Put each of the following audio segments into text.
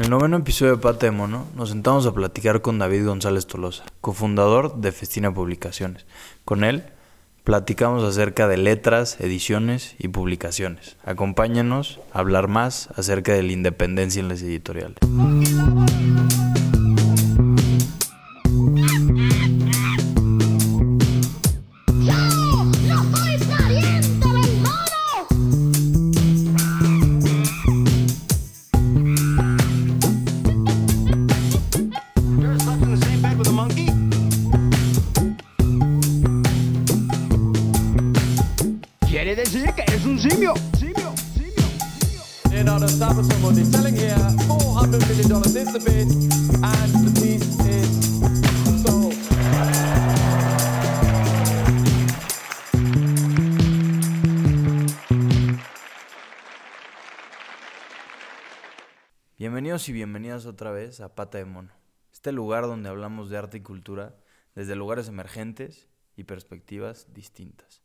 En el noveno episodio de Pata de Mono nos sentamos a platicar con David González Tolosa, cofundador de Festina Publicaciones. Con él platicamos acerca de letras, ediciones y publicaciones. Acompáñanos a hablar más acerca de la independencia en las editoriales. Y bienvenidas otra vez a Pata de Mono, este lugar donde hablamos de arte y cultura desde lugares emergentes y perspectivas distintas.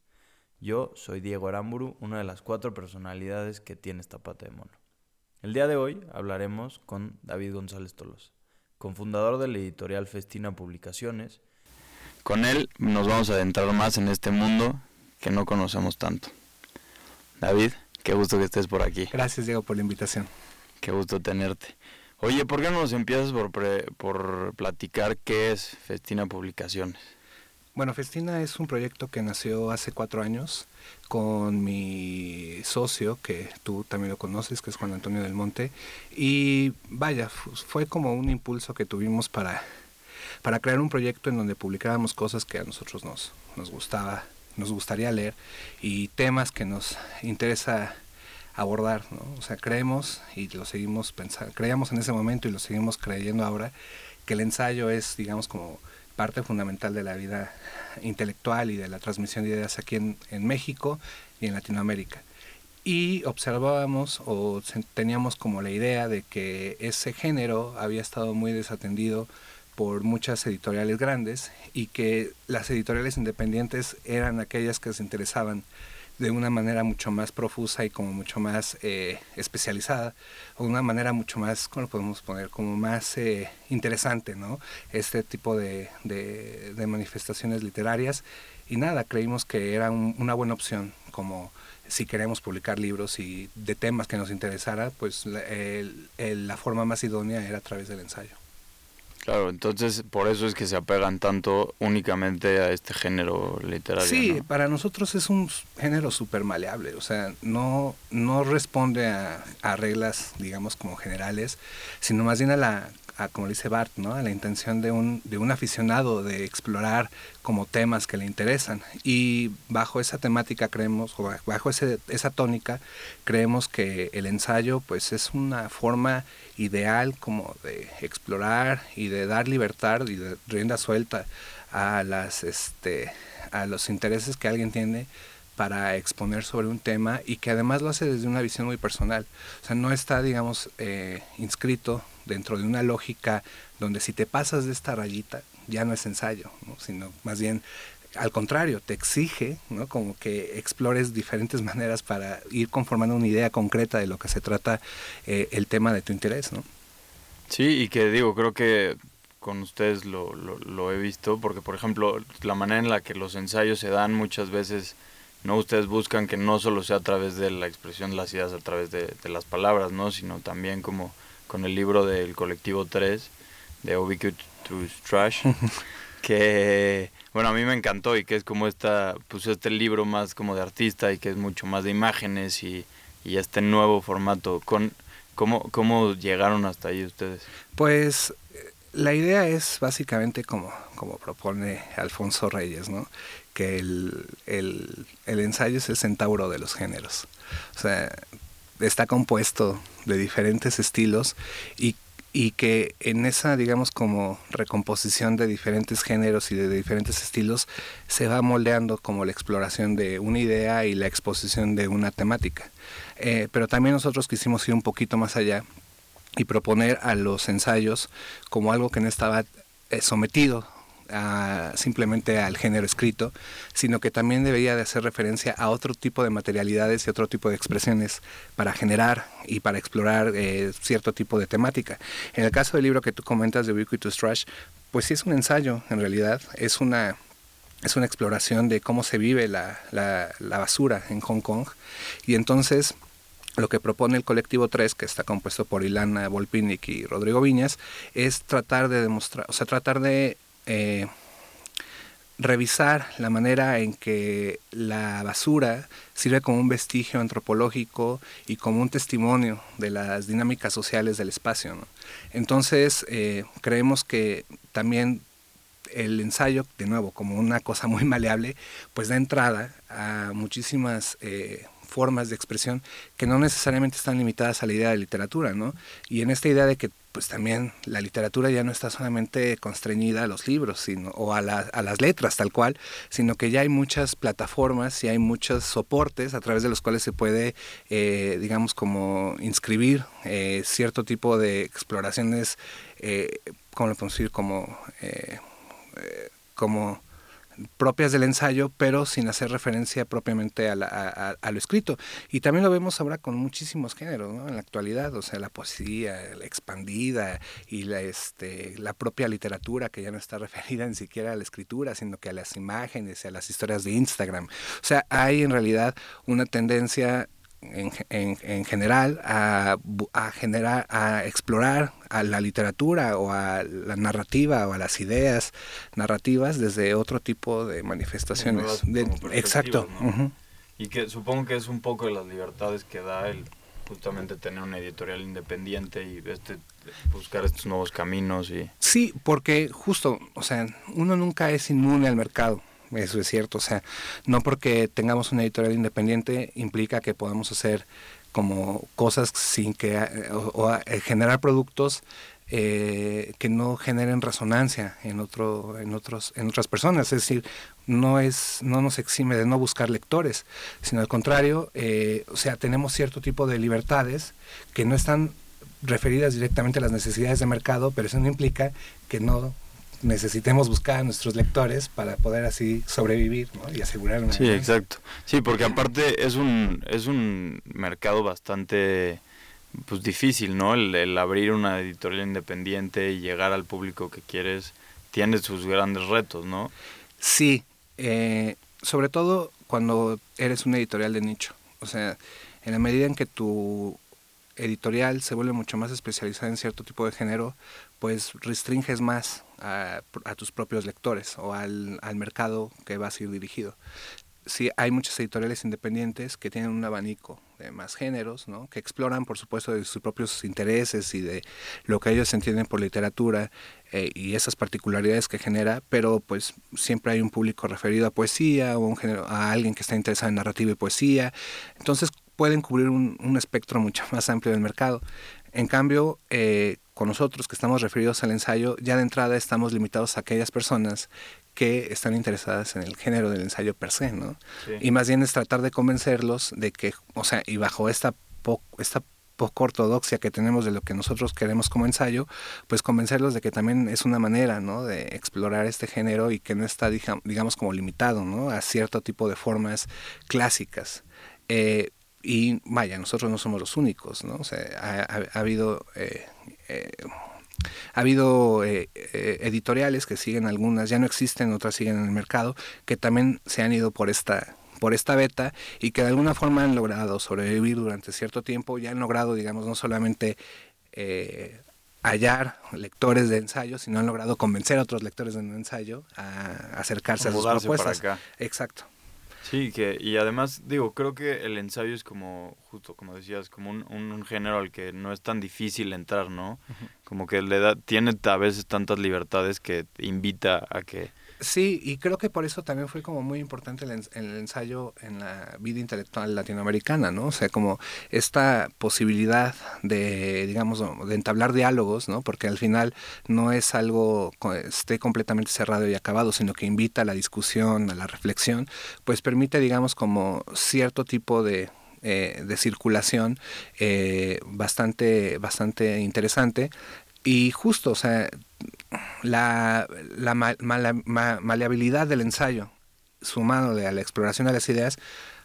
Yo soy Diego Aramburu, una de las cuatro personalidades que tiene esta Pata de Mono. El día de hoy hablaremos con David González Tolos, cofundador de la editorial Festina Publicaciones. Con él nos vamos a adentrar más en este mundo que no conocemos tanto. David, qué gusto que estés por aquí. Gracias Diego por la invitación. Qué gusto tenerte. Oye, ¿por qué no nos empiezas por, por platicar qué es Festina Publicaciones? Bueno, Festina es un proyecto que nació hace cuatro años con mi socio, que tú también lo conoces, que es Juan Antonio del Monte. Y vaya, fue como un impulso que tuvimos para, para crear un proyecto en donde publicáramos cosas que a nosotros nos, nos gustaba, nos gustaría leer y temas que nos interesa abordar, ¿no? O sea, creemos y lo seguimos pensando, creíamos en ese momento y lo seguimos creyendo ahora, que el ensayo es, digamos, como parte fundamental de la vida intelectual y de la transmisión de ideas aquí en, en México y en Latinoamérica. Y observábamos o teníamos como la idea de que ese género había estado muy desatendido por muchas editoriales grandes y que las editoriales independientes eran aquellas que se interesaban de una manera mucho más profusa y como mucho más eh, especializada, o una manera mucho más, ¿cómo lo podemos poner? Como más eh, interesante, ¿no? Este tipo de, de, manifestaciones literarias. Y nada, creímos que era una buena opción, como si queremos publicar libros y de temas que nos interesara, pues la forma más idónea era a través del ensayo. Claro, entonces por eso es que se apegan tanto únicamente a este género literario. Sí, para nosotros es un género súper maleable, o sea, no, no responde a, a, reglas, digamos, como generales, sino más bien a la a, como dice Bart, ¿no? a la intención de un, de un aficionado de explorar como temas que le interesan. Y bajo esa temática creemos, o bajo ese, esa tónica, creemos que el ensayo pues es una forma ideal como de explorar y de dar libertad y de rienda suelta a las este a los intereses que alguien tiene para exponer sobre un tema y que además lo hace desde una visión muy personal. O sea, no está, digamos, eh, inscrito dentro de una lógica donde si te pasas de esta rayita ya no es ensayo, sino más bien al contrario, te exige ¿no? como que explores diferentes maneras para ir conformando una idea concreta de lo que se trata eh, el tema de tu interés. ¿no? Sí, y que digo, creo que con ustedes lo, lo, he visto, porque por ejemplo, la manera en la que los ensayos se dan muchas veces no ustedes buscan que no solo sea a través de la expresión de las ideas a través de, las palabras no sino también como con el libro del colectivo 3 de Ubiquitous Trash, que bueno, a mí me encantó y que es como esta, pues este libro más como de artista y que es mucho más de imágenes y, y este nuevo formato. Con, ¿cómo, ¿Cómo llegaron hasta ahí ustedes? Pues la idea es básicamente como, como propone Alfonso Reyes, ¿no? que el, el, el ensayo es el centauro de los géneros. O sea, está compuesto de diferentes estilos y, y que en esa, digamos, como recomposición de diferentes géneros y de diferentes estilos, se va moldeando como la exploración de una idea y la exposición de una temática. Eh, pero también nosotros quisimos ir un poquito más allá y proponer a los ensayos como algo que no estaba eh, simplemente al género escrito, sino que también debería de hacer referencia a otro tipo de materialidades y otro tipo de expresiones para generar y para explorar eh, cierto tipo de temática. En el caso del libro que tú comentas de Ubiquitous Trash, pues sí es un ensayo, en realidad, es una es una exploración de cómo se vive la, la, la basura en Hong Kong. Y entonces lo que propone el colectivo 3, que está compuesto por Ilana Volpinic y Rodrigo Viñas, es tratar de demostrar, o sea, tratar de eh, revisar la manera en que la basura sirve como un vestigio antropológico y como un testimonio de las dinámicas sociales del espacio. Entonces, eh, creemos que también el ensayo, de nuevo, como una cosa muy maleable, pues da entrada a muchísimas eh, formas de expresión que no necesariamente están limitadas a la idea de literatura, ¿no? Y en esta idea de que pues también la literatura ya no está solamente constreñida a los libros sino, o a, a, las letras tal cual, sino que ya hay muchas plataformas y hay muchos soportes a través de los cuales se puede, eh, digamos, como inscribir eh, cierto tipo de exploraciones, eh, ¿cómo lo podemos decir? Como, eh, como propias del ensayo, pero sin hacer referencia propiamente a, lo escrito. Y también lo vemos ahora con muchísimos géneros, ¿no? En la actualidad, o sea, la poesía, la expandida y la, este, la propia literatura, que ya no está referida ni siquiera a la escritura, sino que a las imágenes y a las historias de Instagram. O sea, hay en realidad una tendencia en, en, general a, a, generar, a explorar a la literatura o a la narrativa o a las ideas narrativas desde otro tipo de manifestaciones. exacto. Y que supongo que es un poco de las libertades que da el justamente tener una editorial independiente y este buscar estos nuevos caminos y sí porque justo o sea uno nunca es inmune al mercado eso es cierto. O sea, no porque tengamos una editorial independiente implica que podamos hacer como cosas sin que, o, eh, generar productos eh, que no generen resonancia en otro en otros en otras personas es decir no es no nos exime de no buscar lectores sino al contrario eh, o sea tenemos cierto tipo de libertades que no están referidas directamente a las necesidades de mercado pero eso no implica que no necesitemos buscar a nuestros lectores para poder así sobrevivir y asegurarnos. Sí, exacto. Sí, porque aparte es un, es un mercado bastante pues difícil, ¿no? El, abrir una editorial independiente y llegar al público que quieres tiene sus grandes retos, ¿no? Sí, eh, sobre todo cuando eres una editorial de nicho. O sea, en la medida en que tu editorial se vuelve mucho más especializada en cierto tipo de género, pues restringes más a, tus propios lectores o al, mercado que vas a ir dirigido. Sí, hay muchas editoriales independientes que tienen un abanico de más géneros, ¿no? que exploran, por supuesto, de sus propios intereses y de lo que ellos entienden por literatura eh, y esas particularidades que genera, pero pues siempre hay un público referido a poesía o a alguien que está interesado en narrativa y poesía. Entonces pueden cubrir un, un espectro mucho más amplio del mercado. En cambio, eh, con nosotros que estamos referidos al ensayo, ya de entrada estamos limitados a aquellas personas que están interesadas en el género del ensayo per se, ¿no? Y más bien es tratar de convencerlos de que, o sea, y bajo esta, esta poco ortodoxia que tenemos de lo que nosotros queremos como ensayo, pues convencerlos de que también es una manera, ¿no? De explorar este género y que no está, digamos, como limitado, ¿no? A cierto tipo de formas clásicas. Eh, y vaya, nosotros no somos los únicos, ¿no? O sea, ha, habido... Eh, eh, ha habido eh, editoriales que siguen algunas, ya no existen, otras siguen en el mercado, que también se han ido por esta por esta beta y que de alguna forma han logrado sobrevivir durante cierto tiempo, ya han logrado, digamos, no solamente hallar lectores de ensayo, sino han logrado convencer a otros lectores de un ensayo a acercarse a sus propuestas. Exacto. Sí, que, y además, digo, creo que el ensayo es como, justo como decías, como un, un, género al que no es tan difícil entrar, ¿no? Como que le da, tiene a veces tantas libertades que invita a que Sí, y creo que por eso también fue como muy importante el, el, ensayo en la vida intelectual latinoamericana, ¿no? O sea, como esta posibilidad de, digamos, de entablar diálogos, ¿no? Porque al final no es algo esté completamente cerrado y acabado, sino que invita a la discusión, a la reflexión, pues permite, digamos, como cierto tipo de, eh, de circulación eh, bastante, bastante interesante. Y justo, o sea, la, la maleabilidad del ensayo, sumado a la exploración de las ideas,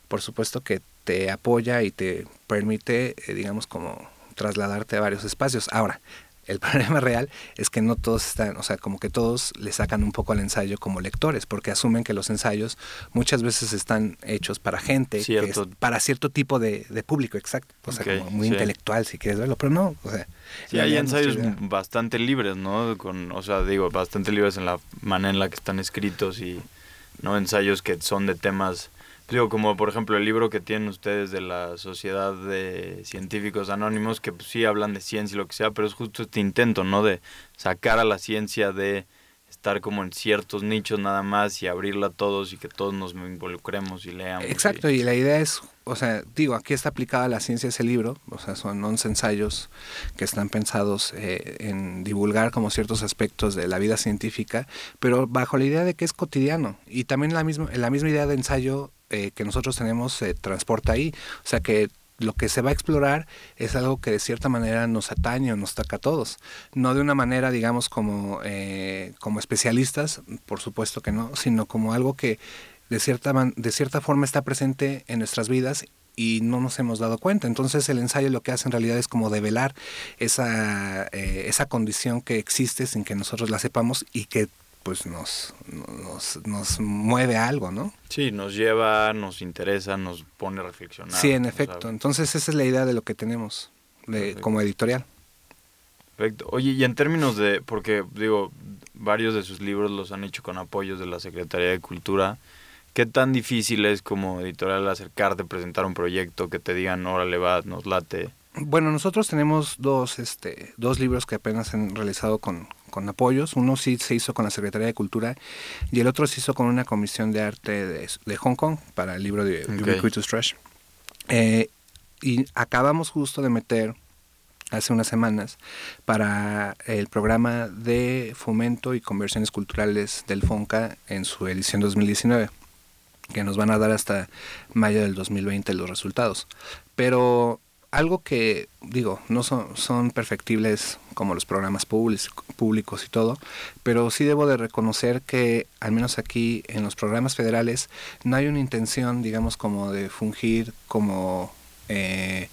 por supuesto que te apoya y te permite, eh, digamos, como trasladarte a varios espacios. Ahora, el problema real es que no todos están, o sea, como que todos le sacan un poco al ensayo como lectores, porque asumen que los ensayos muchas veces están hechos para gente, para cierto tipo de, público, exacto, o sea, como muy intelectual si quieres verlo, pero no, o sea. Sí, hay ensayos bastante libres, ¿no? Con, o sea, digo, bastante libres en la manera en la que están escritos y no ensayos que son de temas Digo, como por ejemplo el libro que tienen ustedes de la Sociedad de Científicos Anónimos, que pues, sí hablan de ciencia y lo que sea, pero es justo este intento, ¿no? De sacar a la ciencia de estar como en ciertos nichos nada más y abrirla a todos y que todos nos involucremos y leamos. Exacto, y, la idea es, o sea, digo, aquí está aplicada la ciencia ese libro, o sea, son 11 ensayos que están pensados eh, en divulgar como ciertos aspectos de la vida científica, pero bajo la idea de que es cotidiano y también la misma, la misma idea de ensayo eh, que nosotros tenemos se transporta ahí. O sea que lo que se va a explorar es algo que de cierta manera nos atañe o nos toca a todos. No de una manera, digamos, como, eh, como especialistas, por supuesto que no, sino como algo que de cierta, de cierta forma está presente en nuestras vidas y no nos hemos dado cuenta. Entonces el ensayo lo que hace en realidad es como develar esa, eh, esa condición que existe sin que nosotros la sepamos y que pues nos, nos, nos mueve algo, ¿no? Sí, nos lleva, nos interesa, nos pone a reflexionar. Sí, en efecto. Entonces esa es la idea de lo que tenemos de, como editorial. Perfecto. Oye, y en términos de, porque digo, varios de sus libros los han hecho con apoyos de la Secretaría de Cultura, ¿qué tan difícil es como editorial acercarte, presentar un proyecto, que te digan, órale, va, nos late? Bueno, nosotros tenemos dos, este, dos libros que apenas han realizado con, con apoyos. Uno sí se hizo con la Secretaría de Cultura y el otro se hizo con una comisión de arte de, Hong Kong para el libro de Ubiquitous Trash. Eh, y acabamos justo de meter hace unas semanas para el programa de fomento y conversiones culturales del FONCA en su edición 2019 que nos van a dar hasta mayo del 2020 los resultados. Pero algo que, digo, no son, son perfectibles como los programas públicos y todo, pero sí debo de reconocer que, al menos aquí en los programas federales, no hay una intención, digamos, como de fungir como, eh,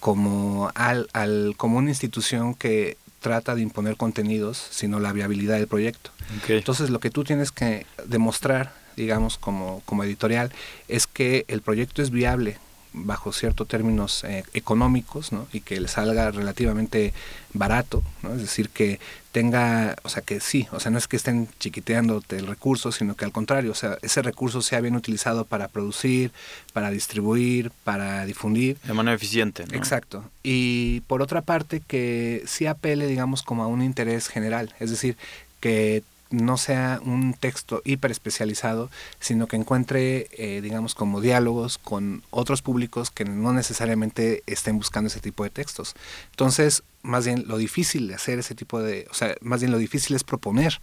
como, al, al, como una institución que trata de imponer contenidos, sino la viabilidad del proyecto. Entonces, lo que tú tienes que demostrar, digamos, como, como editorial, es que el proyecto es viable, bajo ciertos términos eh, económicos ¿no? y que le salga relativamente barato, ¿no? es decir, que tenga, o sea, que sí, o sea, no es que estén chiquiteándote el recurso, sino que al contrario, o sea, ese recurso sea bien utilizado para producir, para distribuir, para difundir. De manera eficiente, ¿no? Exacto. Y por otra parte, que sí apele, digamos, como a un interés general, es decir, que no sea un texto hiper especializado, sino que encuentre, eh, digamos, como diálogos con otros públicos que no necesariamente estén buscando ese tipo de textos. Entonces, más bien lo difícil de hacer ese tipo de, o sea, más bien lo difícil es proponer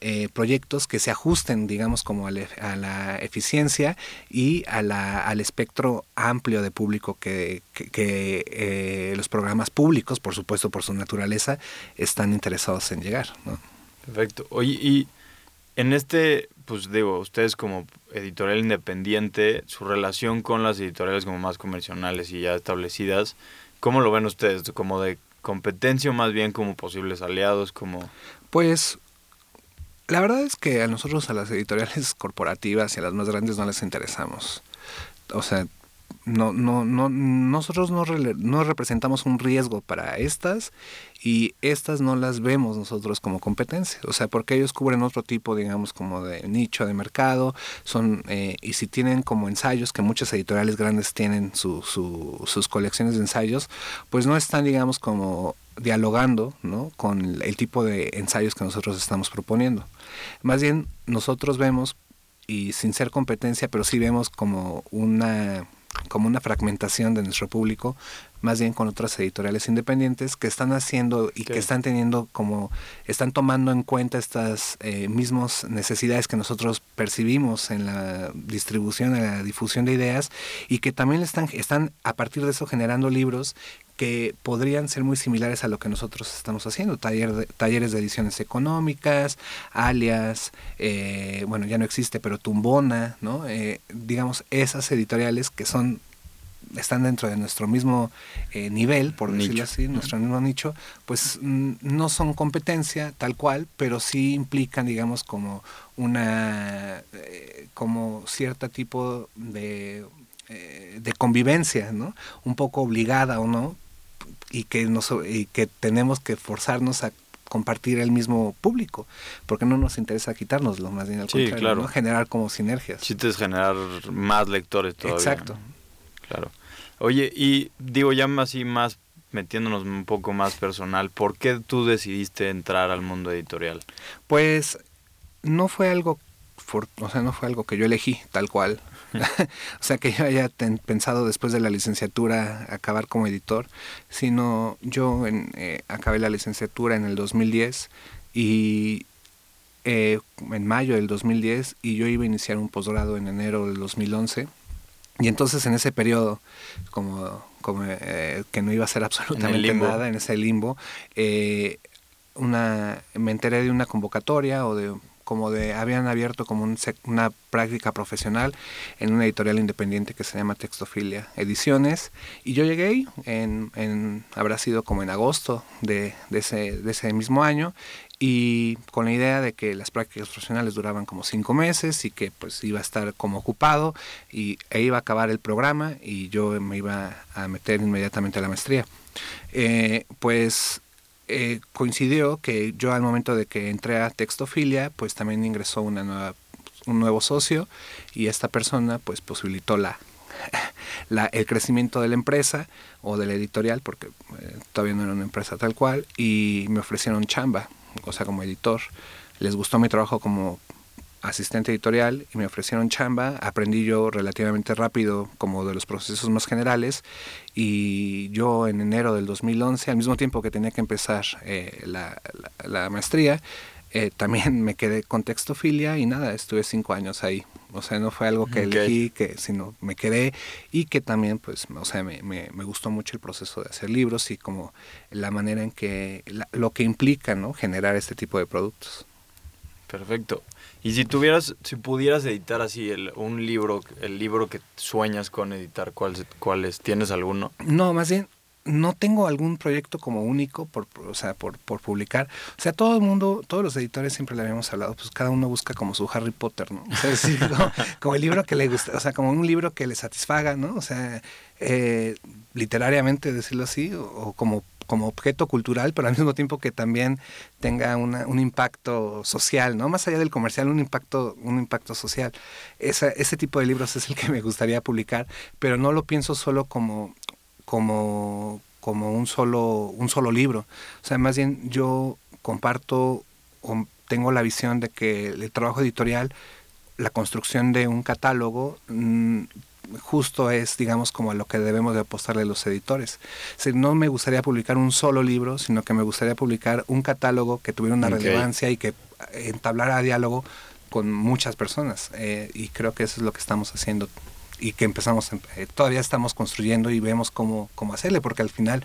eh, proyectos que se ajusten, digamos, como a, la eficiencia y a la, al espectro amplio de público que, que, eh, los programas públicos, por supuesto, por su naturaleza, están interesados en llegar. ¿no? Perfecto. Oye, y en este, pues digo, ustedes como editorial independiente, su relación con las editoriales como más convencionales y ya establecidas, ¿cómo lo ven ustedes? ¿Como de competencia o más bien como posibles aliados? como Pues la verdad es que a nosotros, a las editoriales corporativas y a las más grandes no les interesamos. O sea, no, no, no, nosotros no, no, representamos un riesgo para estas y estas no las vemos nosotros como competencia, o sea, porque ellos cubren otro tipo, digamos, como de nicho de mercado, son eh, y si tienen como ensayos, que muchas editoriales grandes tienen su, su, sus colecciones de ensayos, pues no están, digamos, como dialogando ¿no? con el tipo de ensayos que nosotros estamos proponiendo. Más bien, nosotros vemos, y sin ser competencia, pero sí vemos como una como una fragmentación de nuestro público, más bien con otras editoriales independientes que están haciendo y que están teniendo como, están tomando en cuenta estas eh, mismas necesidades que nosotros percibimos en la distribución, en la difusión de ideas y que también están, están a partir de eso generando libros que podrían ser muy similares a lo que nosotros estamos haciendo, taller de, talleres de ediciones económicas, alias, eh, bueno, ya no existe, pero Tumbona, ¿no? Eh, digamos, esas editoriales que son están dentro de nuestro mismo eh, nivel, por decirlo así, nuestro mismo nicho, pues no son competencia tal cual, pero sí implican, digamos, como una, como cierto tipo de de convivencia, ¿no? Un poco obligada o no, y que, nos, y que tenemos que forzarnos a compartir el mismo público, porque no nos interesa quitárnoslo, más bien al contrario, claro. generar como sinergias. Chiste es generar más lectores todavía. Exacto. Claro. Oye, y digo ya así más metiéndonos un poco más personal, ¿por qué tú decidiste entrar al mundo editorial? Pues no fue algo, o sea, no fue algo que yo elegí tal cual. o sea, que yo haya pensado después de la licenciatura acabar como editor, sino yo en, eh, acabé la licenciatura en el 2010 y eh, en mayo del 2010 y yo iba a iniciar un posgrado en enero del 2011. Y entonces en ese periodo, como, como eh, que no iba a ser absolutamente nada en ese limbo, una, me enteré de una convocatoria o de como de habían abierto como una práctica profesional en una editorial independiente que se llama Textofilia Ediciones y yo llegué en, en habrá sido como en agosto de, de, ese, de ese mismo año y con la idea de que las prácticas profesionales duraban como cinco meses y que pues iba a estar como ocupado y, e iba a acabar el programa y yo me iba a meter inmediatamente a la maestría. Eh, pues eh, coincidió que yo al momento de que entré a Textofilia, pues también ingresó una nueva, un nuevo socio y esta persona pues posibilitó la, el crecimiento de la empresa o de la editorial, porque eh, todavía no era una empresa tal cual, y me ofrecieron chamba, o sea, como editor. Les gustó mi trabajo como asistente editorial y me ofrecieron chamba. Aprendí yo relativamente rápido como de los procesos más generales y yo en enero del 2011, al mismo tiempo que tenía que empezar eh, la, la, maestría, eh, también me quedé con textofilia y nada, estuve cinco años ahí. O sea, no fue algo que elegí, que, sino me quedé y que también, pues, o sea, me, me, me gustó mucho el proceso de hacer libros y como la manera en que, lo que implica, ¿no? Generar este tipo de productos. Perfecto. Y si tuvieras, si pudieras editar así el, un libro, el libro que sueñas con editar, ¿cuál, es? ¿Tienes alguno? No, más bien, no tengo algún proyecto como único por, o sea, por, por publicar. O sea, todo el mundo, todos los editores siempre le habíamos hablado, pues cada uno busca como su Harry Potter, ¿no? O sea, como, el libro que le gusta, o sea, como un libro que le satisfaga, ¿no? O sea, eh, literariamente decirlo así, o como como objeto cultural, pero al mismo tiempo que también tenga un impacto social, ¿no? Más allá del comercial, un impacto, un impacto social. ese tipo de libros es el que me gustaría publicar, pero no lo pienso solo como, como, como un solo, un solo libro. O sea, más bien yo comparto o tengo la visión de que el trabajo editorial, la construcción de un catálogo, mm, justo es, digamos, como a lo que debemos de apostarle los editores. no me gustaría publicar un solo libro, sino que me gustaría publicar un catálogo que tuviera una relevancia y que entablara diálogo con muchas personas. Eh, y creo que eso es lo que estamos haciendo y que empezamos, eh, todavía estamos construyendo y vemos cómo, cómo hacerle, porque al final,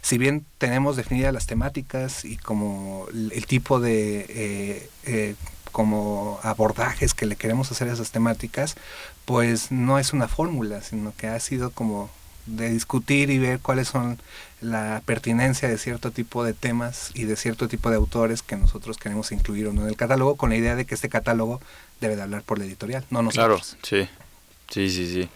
si bien tenemos definidas las temáticas y como el, tipo de eh, como abordajes que le queremos hacer a esas temáticas, pues no es una fórmula, sino que ha sido como de discutir y ver cuáles son la pertinencia de cierto tipo de temas y de cierto tipo de autores que nosotros queremos incluir o no en el catálogo, con la idea de que este catálogo debe de hablar por la editorial, no nosotros. Claro, sí, sí, sí, sí.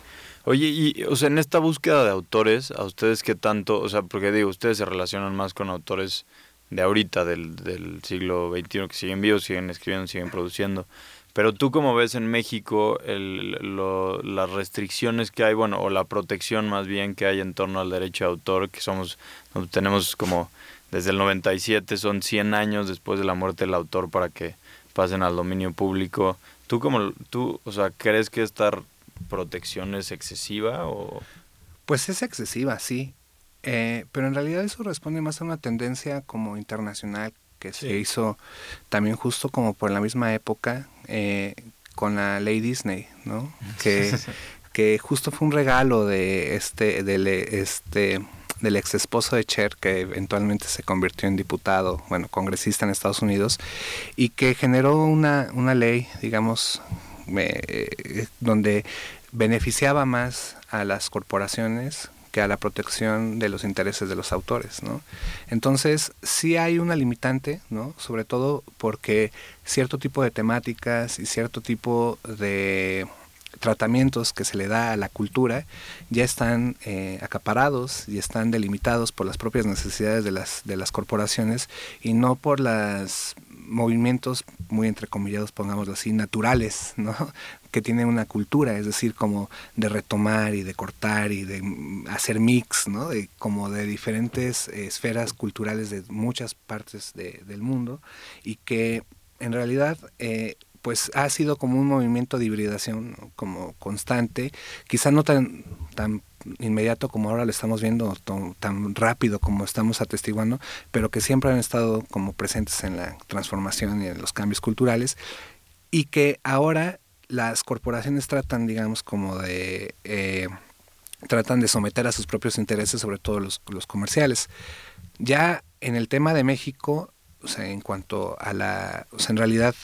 Oye, y o sea, en esta búsqueda de autores, ¿a ustedes qué tanto, o sea, porque digo, ustedes se relacionan más con autores de ahorita, del, del siglo XXI, que siguen vivos, siguen escribiendo, siguen produciendo. Pero tú como ves en México el, lo, las restricciones que hay, bueno, o la protección más bien que hay en torno al derecho de autor, que somos, tenemos como desde el 97, son 100 años después de la muerte del autor para que pasen al dominio público. ¿Tú como, tú, o sea, crees que esta protección es excesiva o...? Pues es excesiva, sí. Eh, pero en realidad eso responde más a una tendencia como internacional que se hizo también justo como por la misma época eh, con la ley Disney, ¿no? Que, que justo fue un regalo de este, de este del ex esposo de Cher, que eventualmente se convirtió en diputado, bueno, congresista en Estados Unidos, y que generó una, una ley, digamos, donde beneficiaba más a las corporaciones que a la protección de los intereses de los autores. Entonces, sí hay una limitante, ¿no? Sobre todo porque cierto tipo de temáticas y cierto tipo de tratamientos que se le da a la cultura ya están eh, acaparados y están delimitados por las propias necesidades de las, de las corporaciones y no por los movimientos muy entrecomillados, pongámoslo así, naturales, ¿no? que tienen una cultura, es decir, como de retomar y de cortar y de hacer mix, ¿no? De, como de diferentes esferas culturales de muchas partes del mundo y que en realidad eh, pues ha sido como un movimiento de hibridación como constante, quizá no tan, tan inmediato como ahora lo estamos viendo, tan rápido como estamos atestiguando, pero que siempre han estado como presentes en la transformación y en los cambios culturales, y que ahora las corporaciones tratan, digamos, como de... Eh, tratan de someter a sus propios intereses, sobre todo los, los comerciales. Ya en el tema de México, o sea, en cuanto a la, o sea, en realidad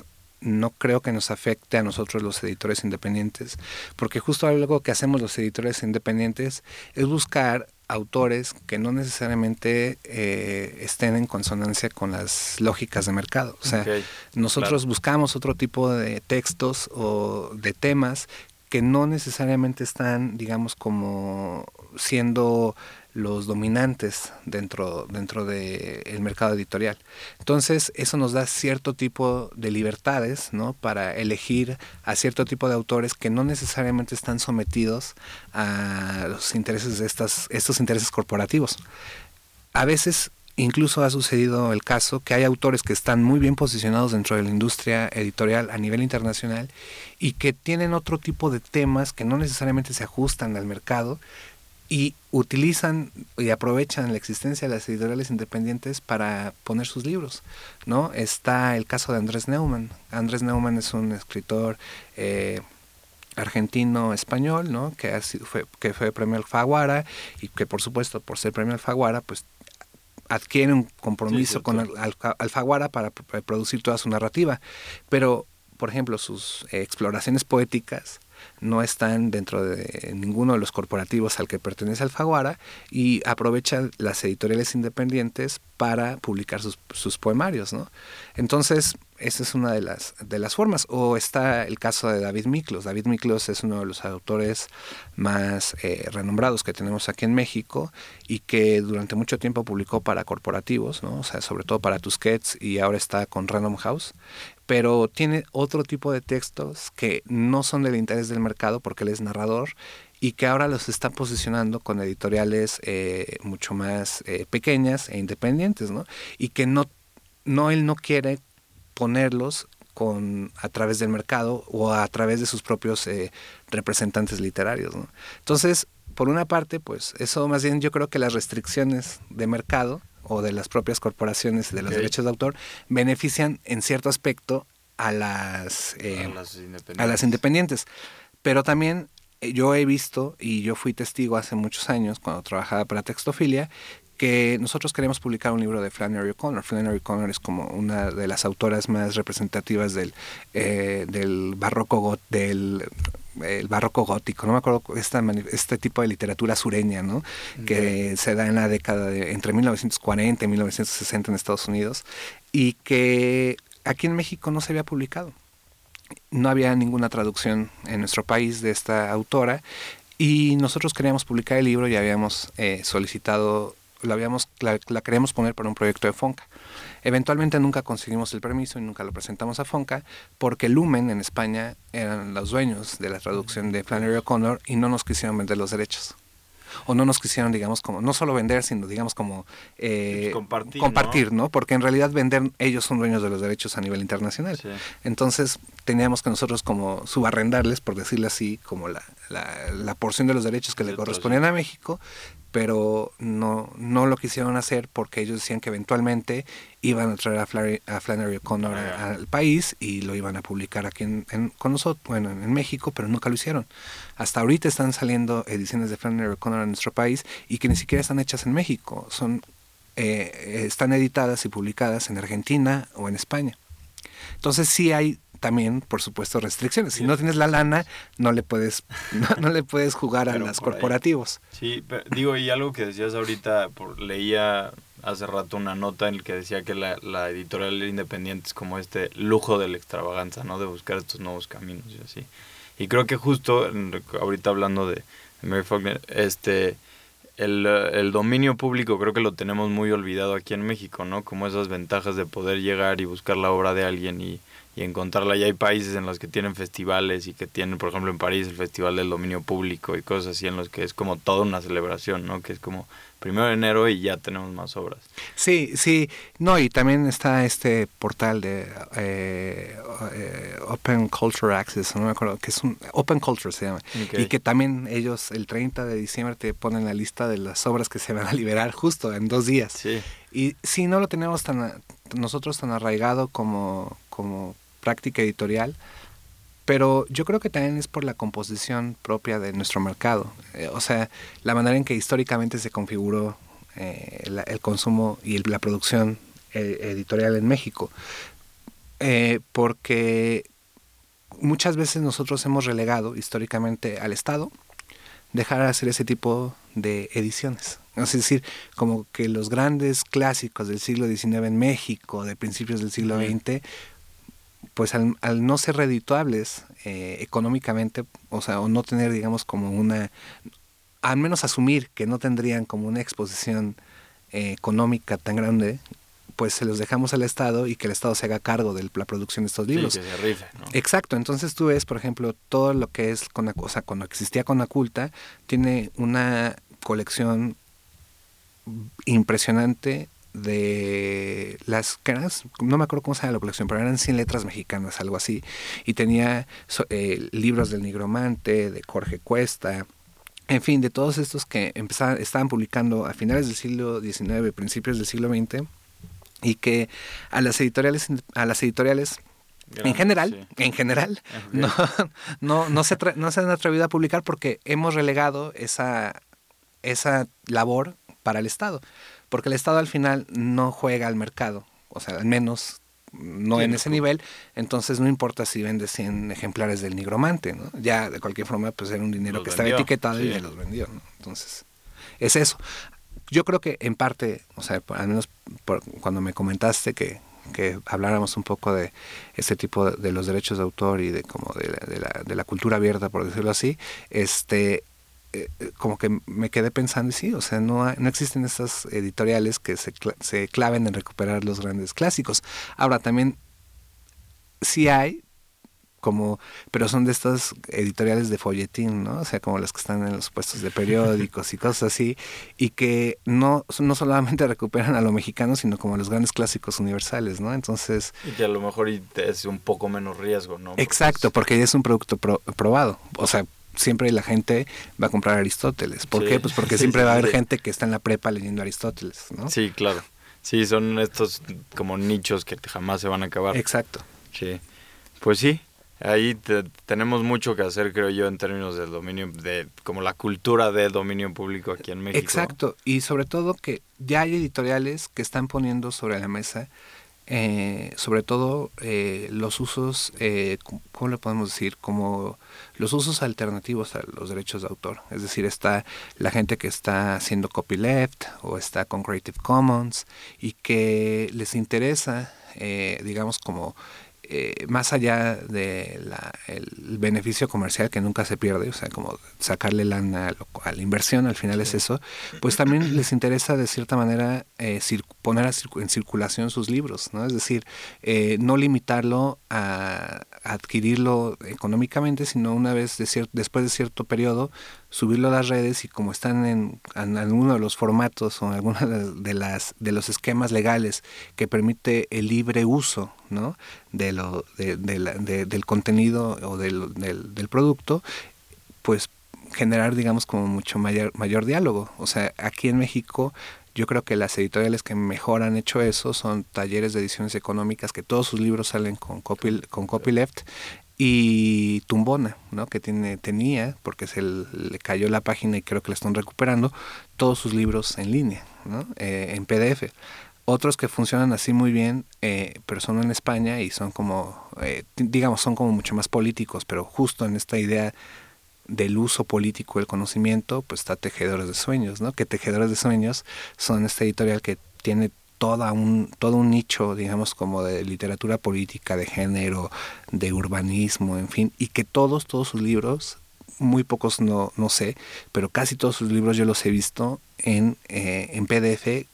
no creo que nos afecte a nosotros los editores independientes, porque justo algo que hacemos los editores independientes es buscar autores que no necesariamente eh, estén en consonancia con las lógicas de mercado. O sea, nosotros buscamos otro tipo de textos o de temas que no necesariamente están, digamos, como siendo los dominantes dentro, dentro del mercado editorial. Entonces, eso nos da cierto tipo de libertades ¿no? para elegir a cierto tipo de autores que no necesariamente están sometidos a los intereses de estas, estos intereses corporativos. A veces incluso ha sucedido el caso que hay autores que están muy bien posicionados dentro de la industria editorial a nivel internacional y que tienen otro tipo de temas que no necesariamente se ajustan al mercado, y utilizan y aprovechan la existencia de las editoriales independientes para poner sus libros, ¿no? Está el caso de Andrés Neumann. Andrés Neumann es un escritor eh, argentino español, ¿no? Que, ha sido, fue, que fue premio Alfaguara y que por supuesto por ser premio Alfaguara, pues adquiere un compromiso con Alfaguara para producir toda su narrativa. Pero, por ejemplo, sus exploraciones poéticas no están dentro de ninguno de los corporativos al que pertenece Alfaguara y aprovechan las editoriales independientes para publicar sus, sus poemarios, ¿no? Entonces, esa es una de las, de las formas. O está el caso de David Miklos. David Miklos es uno de los autores más eh, renombrados que tenemos aquí en México y que durante mucho tiempo publicó para corporativos, ¿no? o sea, sobre todo para Tusquets y ahora está con Random House pero tiene otro tipo de textos que no son del interés del mercado porque él es narrador y que ahora los está posicionando con editoriales eh, mucho más eh, pequeñas e independientes, ¿no? Y que no, no él no quiere ponerlos con a través del mercado o a través de sus propios eh, representantes literarios, ¿no? Entonces, por una parte, pues eso más bien yo creo que las restricciones de mercado o de las propias corporaciones de los derechos de autor benefician en cierto aspecto a las, eh, a, las independientes. Pero también eh, yo he visto, y yo fui testigo hace muchos años cuando trabajaba para Textofilia, que nosotros queremos publicar un libro de Flannery O'Connor. Flannery O'Connor es como una de las autoras más representativas del, eh, del barroco del el barroco gótico, no me acuerdo esta, este tipo de literatura sureña, ¿no? Que se da en la década de entre 1940 y 1960 en Estados Unidos y que aquí en México no se había publicado. No había ninguna traducción en nuestro país de esta autora y nosotros queríamos publicar el libro y habíamos eh, solicitado, lo habíamos, la, la queríamos poner para un proyecto de Fonca. Eventualmente nunca conseguimos el permiso y nunca lo presentamos a Fonca porque Lumen en España eran los dueños de la traducción de Flannery O'Connor y no nos quisieron vender los derechos o no nos quisieron, digamos, como no solo vender, sino digamos como eh, compartir, compartir ¿no? Porque en realidad vender, ellos son dueños de los derechos a nivel internacional. Entonces teníamos que nosotros como subarrendarles, por decirlo así, como la, la, porción de los derechos que le correspondían a México, pero no, no lo quisieron hacer porque ellos decían que eventualmente iban a traer a, Flannery, O'Connor ah, al país y lo iban a publicar aquí en, con nosotros, bueno, en México, pero nunca lo hicieron. Hasta ahorita están saliendo ediciones de Flannery O'Connor en nuestro país y que ni siquiera están hechas en México, son eh, están editadas y publicadas en Argentina o en España. Entonces sí hay también, por supuesto, restricciones. Si no tienes la lana, no le puedes, no, le puedes jugar a los corporativos. Sí, digo, y algo que decías ahorita, por, leía hace rato una nota en la que decía que la, la editorial independiente es como este lujo de la extravaganza, ¿no? De buscar estos nuevos caminos y así. Y creo que justo, ahorita hablando de Mary Faulkner, este el, el, dominio público creo que lo tenemos muy olvidado aquí en México, ¿no? Como esas ventajas de poder llegar y buscar la obra de alguien y, y encontrarla. Ya hay países en los que tienen festivales y que tienen, por ejemplo, en París el Festival del Dominio Público y cosas así en los que es como toda una celebración, ¿no? Que es como primero de enero y ya tenemos más obras. Sí, sí, no, y también está este portal de eh, eh, Open Culture Access, no me acuerdo, que es un Open Culture se llama, y que también ellos el 30 de diciembre te ponen la lista de las obras que se van a liberar justo en dos días. Sí. Y si no lo tenemos tan nosotros tan arraigado como, como práctica editorial, pero yo creo que también es por la composición propia de nuestro mercado, eh, o sea, la manera en que históricamente se configuró eh, el consumo y la producción eh, editorial en México, porque muchas veces nosotros hemos relegado históricamente al Estado dejar de hacer ese tipo de ediciones. Es decir, como que los grandes clásicos del siglo XIX en México, de principios del siglo XX, pues al, no ser redituables eh, económicamente, o sea, o no tener, digamos, como una, al menos asumir que no tendrían como una exposición eh, económica tan grande, pues se los dejamos al Estado y que el Estado se haga cargo de la producción de estos libros. Sí, que se rife, ¿no? Exacto, entonces tú ves, por ejemplo, todo lo que es, con, o sea, cuando existía Conaculta, tiene una colección impresionante de las que no me acuerdo cómo se llama la colección, pero eran 100 letras mexicanas, algo así, y tenía eh, libros del nigromante, de Jorge Cuesta, en fin, de todos estos que empezaban, estaban publicando a finales del siglo XIX, principios del siglo XX, y que a las editoriales, a las editoriales en general, en general, no, no, no, se no se han atrevido a publicar porque hemos relegado esa, esa labor para el Estado porque el Estado al final no juega al mercado, o sea, al menos no en ese nivel, entonces no importa si vende 100 ejemplares del nigromante, ¿no? Ya de cualquier forma pues era un dinero que estaba etiquetado y ya los vendió, ¿no? Entonces, es eso. Yo creo que en parte, o sea, al menos cuando me comentaste que, que habláramos un poco de ese tipo de, de, los derechos de autor y de como de de la, de la cultura abierta, por decirlo así, este eh, como que me quedé pensando y sí, o sea, no, no existen estas editoriales que se, se claven en recuperar los grandes clásicos. Ahora también sí hay, como, pero son de estas editoriales de folletín, ¿no? O sea, como las que están en los puestos de periódicos y cosas así, y que no, no solamente recuperan a lo mexicano, sino como los grandes clásicos universales, ¿no? Entonces... Y que a lo mejor es un poco menos riesgo, ¿no? exacto, porque ya es un producto probado. O sea, siempre la gente va a comprar Aristóteles. ¿Por qué? Pues porque siempre va a haber gente que está en la prepa leyendo Aristóteles, ¿no? Sí, claro. Sí, son estos como nichos que jamás se van a acabar. Exacto. Sí. Pues sí, ahí tenemos mucho que hacer, creo yo, en términos del dominio, de como la cultura del dominio público aquí en México. Exacto. Y sobre todo que ya hay editoriales que están poniendo sobre la mesa eh, sobre todo eh, los usos, eh, ¿cómo le podemos decir? Como los usos alternativos a los derechos de autor. Es decir, está la gente que está haciendo copyleft o está con Creative Commons y que les interesa, eh, digamos, como eh, más allá del el beneficio comercial que nunca se pierde, o sea, como sacarle lana a, la inversión, al final es eso, pues también les interesa de cierta manera eh, poner en circulación sus libros, ¿no? Es decir, eh, no limitarlo a, adquirirlo económicamente, sino una vez de después de cierto periodo subirlo a las redes y como están en, alguno de los formatos o en alguno de, las, de los esquemas legales que permite el libre uso ¿no? de lo, de, del contenido o del, del, producto, pues generar, digamos, como mucho mayor, mayor diálogo. O sea, aquí en México yo creo que las editoriales que mejor han hecho eso son talleres de ediciones económicas, que todos sus libros salen con, copy, con copyleft, y Tumbona, ¿no? que tiene, tenía, porque se le cayó la página y creo que la están recuperando, todos sus libros en línea, ¿no? Eh, en PDF. Otros que funcionan así muy bien, eh, pero son en España y son como, eh, digamos, son como mucho más políticos, pero justo en esta idea del uso político del conocimiento, pues está Tejedores de Sueños, ¿no? Que Tejedores de Sueños son esta editorial que tiene toda un, todo un nicho, digamos, como de literatura política, de género, de urbanismo, en fin, y que todos, todos sus libros, muy pocos no, no sé, pero casi todos sus libros yo los he visto en, eh, en PDF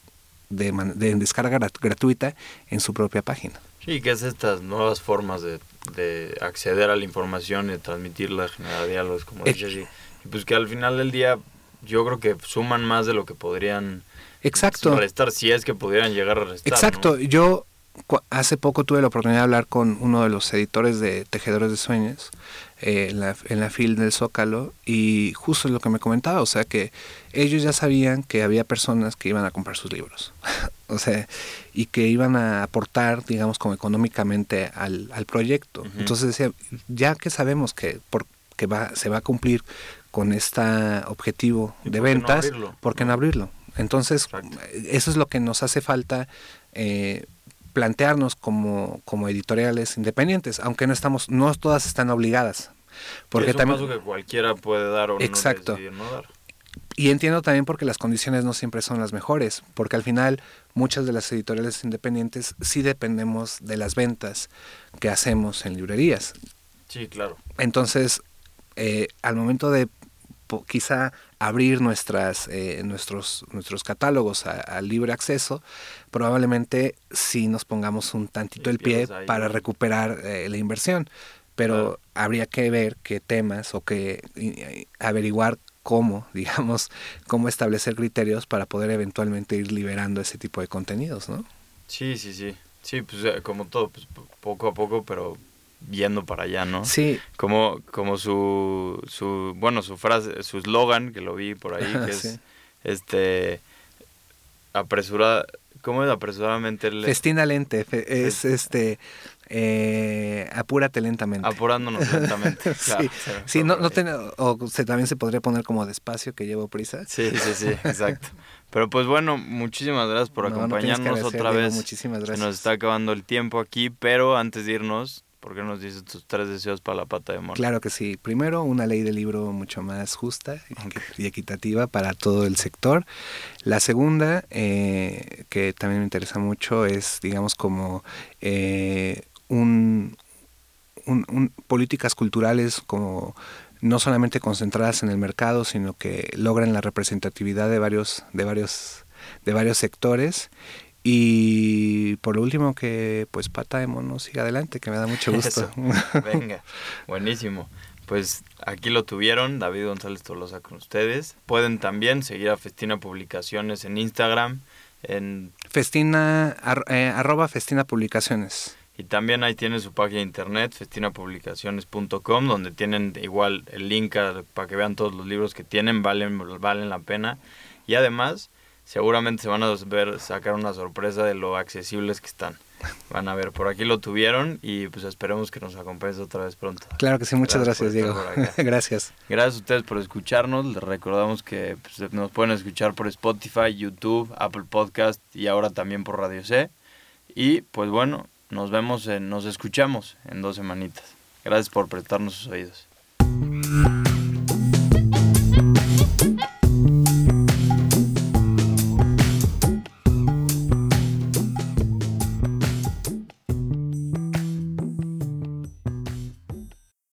de, de descarga gratuita en su propia página. Sí, que es estas nuevas formas de, de acceder a la información y transmitirla, generar diálogos, como dices, y, pues que al final del día yo creo que suman más de lo que podrían Exacto. restar, si es que pudieran llegar a. Exacto, yo hace poco tuve la oportunidad de hablar con uno de los editores de Tejedores de Sueños eh, en, la, en la FIL del Zócalo y justo es lo que me comentaba, o sea que ellos ya sabían que había personas que iban a comprar sus libros, o sea, y que iban a aportar, digamos, como económicamente al, al proyecto. Entonces decía, ya que sabemos que, por, que va, se va a cumplir con este objetivo de ventas, ¿por qué no abrirlo? Entonces, eso es lo que nos hace falta eh, plantearnos como, como editoriales independientes, aunque no estamos, no todas están obligadas. Porque es un también, paso que cualquiera puede dar o exacto. no dar. Y entiendo también porque las condiciones no siempre son las mejores, porque al final muchas de las editoriales independientes sí dependemos de las ventas que hacemos en librerías. Sí, claro. Entonces, eh, al momento de quizá abrir nuestras, eh, nuestros, nuestros catálogos al libre acceso, probablemente sí nos pongamos un tantito el, pie para recuperar eh, la inversión. Pero habría que ver qué temas o que averiguar cómo, digamos, cómo establecer criterios para poder eventualmente ir liberando ese tipo de contenidos, ¿no? Sí, sí, sí. Sí, pues eh, como todo, pues poco a poco, pero viendo para allá, ¿no? Sí. Como, como su, su, bueno, su frase, su eslogan, que lo vi por ahí, que es, este, apresura, ¿cómo es apresuradamente? Festina lente, es este, eh, apúrate lentamente. Apurándonos lentamente. sí, sí no, no o se, también se podría poner como despacio que llevo prisa. Sí, sí, sí, exacto. Pero pues bueno, muchísimas gracias por acompañarnos otra vez. muchísimas gracias. Se nos está acabando el tiempo aquí, pero antes de irnos, ¿Por qué nos dices tus tres deseos para la pata de mono? Claro que sí. Primero, una ley del libro mucho más justa y equitativa para todo el sector. La segunda, eh, que también me interesa mucho, es, digamos, como eh, un, políticas culturales como no solamente concentradas en el mercado, sino que logran la representatividad de varios, de varios, de varios sectores y por lo último que pues Pata de Mono siga adelante, que me da mucho gusto. Venga, buenísimo. Pues aquí lo tuvieron, David González Tolosa con ustedes. Pueden también seguir a Festina Publicaciones en Instagram, en... Festina, eh, arroba Festina Publicaciones. Y también ahí tiene su página de internet, festinapublicaciones.com, donde tienen igual el link para que vean todos los libros que tienen, valen, valen la pena. Y además seguramente se van a ver sacar una sorpresa de lo accesibles que están. Van a ver, por aquí lo tuvieron y pues esperemos que nos acompañes otra vez pronto. Claro que sí, muchas gracias, Diego. gracias. Gracias a ustedes por escucharnos. Les recordamos que pues, nos pueden escuchar por Spotify, YouTube, Apple Podcast y ahora también por Radio C. Y pues bueno, nos vemos, en, nos escuchamos en dos semanitas. Gracias por prestarnos sus oídos.